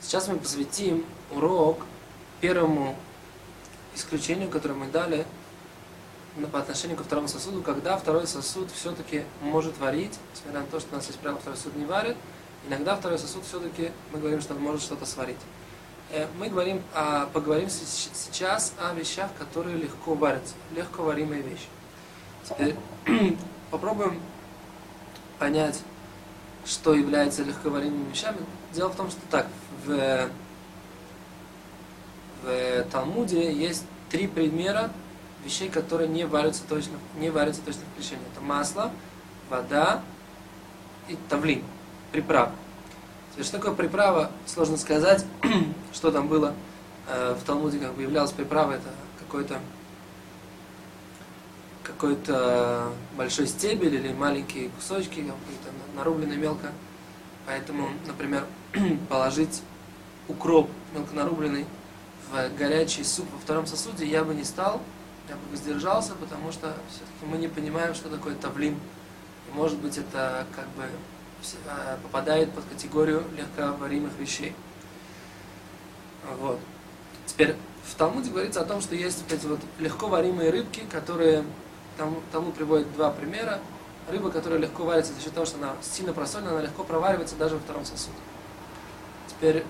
Сейчас мы посвятим урок первому исключению, которое мы дали по отношению ко второму сосуду, когда второй сосуд все-таки может варить, несмотря на то, что у нас есть правило, второй сосуд не варит, иногда второй сосуд все-таки, мы говорим, что он может что-то сварить. Э, мы говорим, поговорим сейчас о вещах, которые легко варятся, легко варимые вещи. Теперь попробуем понять, что является легковаримыми вещами. Дело в том, что так, в, в Талмуде есть три примера вещей, которые не варятся точно, не варятся точно в крещении. Это масло, вода и тавлин, приправа. Теперь, что такое приправа, сложно сказать, что там было э, в Талмуде, как бы являлась приправа, это какой-то какой-то большой стебель или маленькие кусочки, какие-то нарубленные мелко. Поэтому, например, положить укроп мелко нарубленный в горячий суп во втором сосуде я бы не стал, я бы воздержался, потому что все-таки мы не понимаем, что такое тавлин. И может быть это как бы а, попадает под категорию легковаримых вещей. Вот. Теперь в Талмуде говорится о том, что есть вот эти вот легко варимые рыбки, которые там, Талмуд приводит два примера. Рыба, которая легко варится за счет того, что она сильно просолена, она легко проваривается даже во втором сосуде. Теперь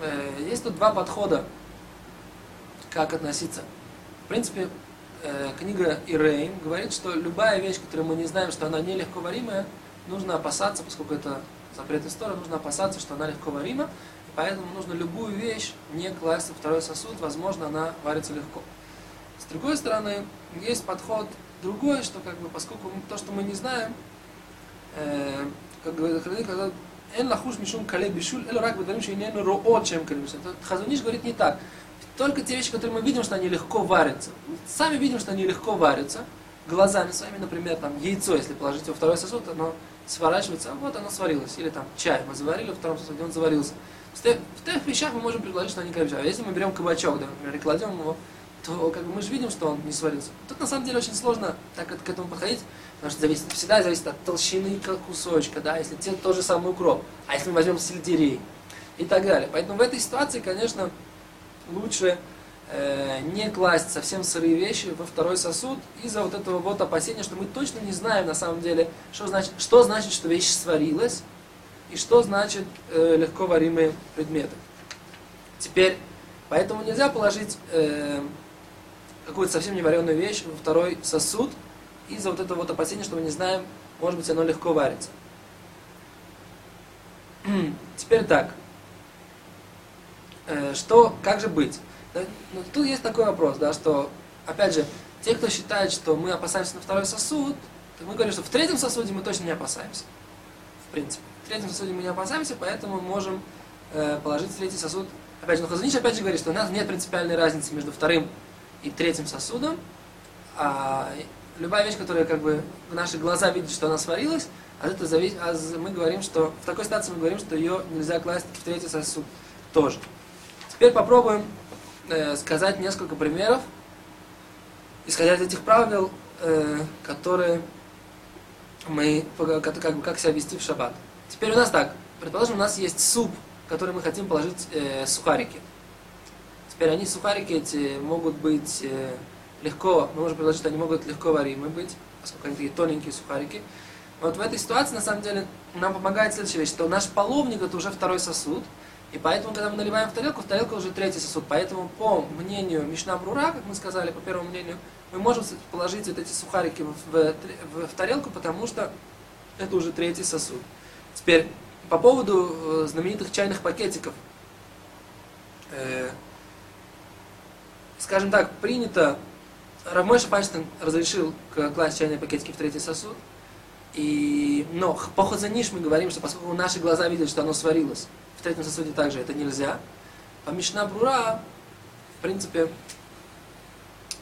э, есть тут два подхода, как относиться. В принципе, э, книга Ирейн говорит, что любая вещь, которую мы не знаем, что она не легко варимая, нужно опасаться, поскольку это запрет истории, нужно опасаться, что она легко варима, поэтому нужно любую вещь не класть во второй сосуд, возможно, она варится легко. С другой стороны, есть подход другой, что как бы, поскольку то, что мы не знаем, э, как говорят, когда Эн лахуш мишум кале бишуль, эль рак бедарим шейнену роот чем кале Хазуниш говорит не так. Только те вещи, которые мы видим, что они легко варятся. Мы сами видим, что они легко варятся. Глазами своими, например, там яйцо, если положить во второй сосуд, оно сворачивается, а вот оно сварилось. Или там чай мы заварили во втором сосуде, он заварился. В тех, вещах мы можем предположить, что они кале А если мы берем кабачок, да, например, и кладем его то как бы мы же видим, что он не сварился. Тут на самом деле очень сложно так к этому подходить, потому что зависит, всегда зависит от толщины кусочка, да, если те, тот же самый укроп, а если мы возьмем сельдерей и так далее. Поэтому в этой ситуации, конечно, лучше э, не класть совсем сырые вещи во второй сосуд из-за вот этого вот опасения, что мы точно не знаем на самом деле, что значит, что, значит что вещь сварилась и что значит э, легко варимые предметы. Теперь, поэтому нельзя положить э, какую-то совсем невареную вещь во второй сосуд из-за вот этого вот опасения, что мы не знаем, может быть, оно легко варится. Теперь так. Э, что, как же быть? Ну, тут есть такой вопрос, да, что, опять же, те, кто считает, что мы опасаемся на второй сосуд, то мы говорим, что в третьем сосуде мы точно не опасаемся. В принципе. В третьем сосуде мы не опасаемся, поэтому мы можем э, положить в третий сосуд. Опять же, но Хазанич опять же говорит, что у нас нет принципиальной разницы между вторым и третьим сосудом, а любая вещь, которая как бы наши глаза видят, что она сварилась, а это зависит, а мы говорим, что в такой ситуации мы говорим, что ее нельзя класть в третий сосуд тоже. Теперь попробуем э, сказать несколько примеров, исходя из этих правил, э, которые мы, как, как бы, как себя вести в шаббат. Теперь у нас так, предположим, у нас есть суп, который мы хотим положить э, сухарики. Теперь они, сухарики эти, могут быть э, легко, мы можем предложить, что они могут легко варимы быть, поскольку они такие тоненькие сухарики. Вот в этой ситуации, на самом деле, нам помогает следующая вещь, что наш половник это уже второй сосуд, и поэтому, когда мы наливаем в тарелку, в тарелку уже третий сосуд. Поэтому, по мнению Мишна Брура, как мы сказали, по первому мнению, мы можем положить вот эти сухарики в, в, в, в тарелку, потому что это уже третий сосуд. Теперь, по поводу э, знаменитых чайных пакетиков. Э, скажем так, принято, Рамой Шапанштейн разрешил класть чайные пакетики в третий сосуд, и, но по Хазаниш мы говорим, что поскольку наши глаза видят, что оно сварилось, в третьем сосуде также это нельзя. По Мишна Брура, в принципе,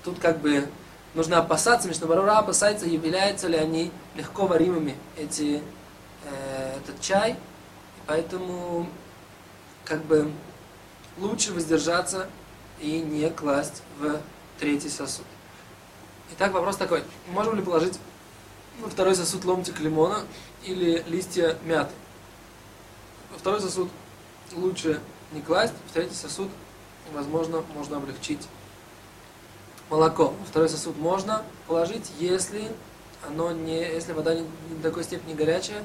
тут как бы нужно опасаться, Мишна Брура опасается, являются ли они легко варимыми, эти, э, этот чай, и поэтому как бы лучше воздержаться и не класть в третий сосуд. Итак, вопрос такой. Можем ли положить во второй сосуд ломтик лимона или листья мяты? Во второй сосуд лучше не класть, в третий сосуд, возможно, можно облегчить молоко. Во второй сосуд можно положить, если оно не, если вода не, не до такой степени горячая,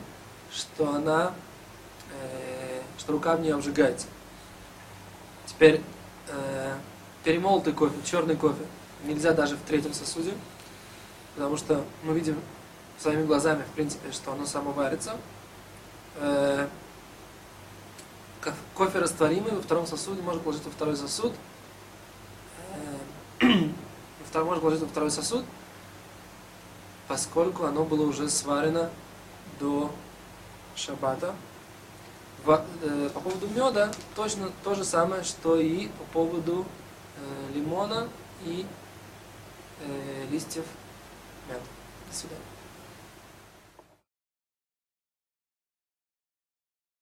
что она, э, что рука в нее обжигается. Теперь э, перемолотый кофе, черный кофе, нельзя даже в третьем сосуде, потому что мы видим своими глазами, в принципе, что оно само варится. Э, кофе растворимый во втором сосуде можно положить во второй сосуд. Э, второй, можно положить во второй сосуд, поскольку оно было уже сварено до шаббата. Э, по поводу меда точно то же самое, что и по поводу э, лимона и э, листьев мяты. До свидания.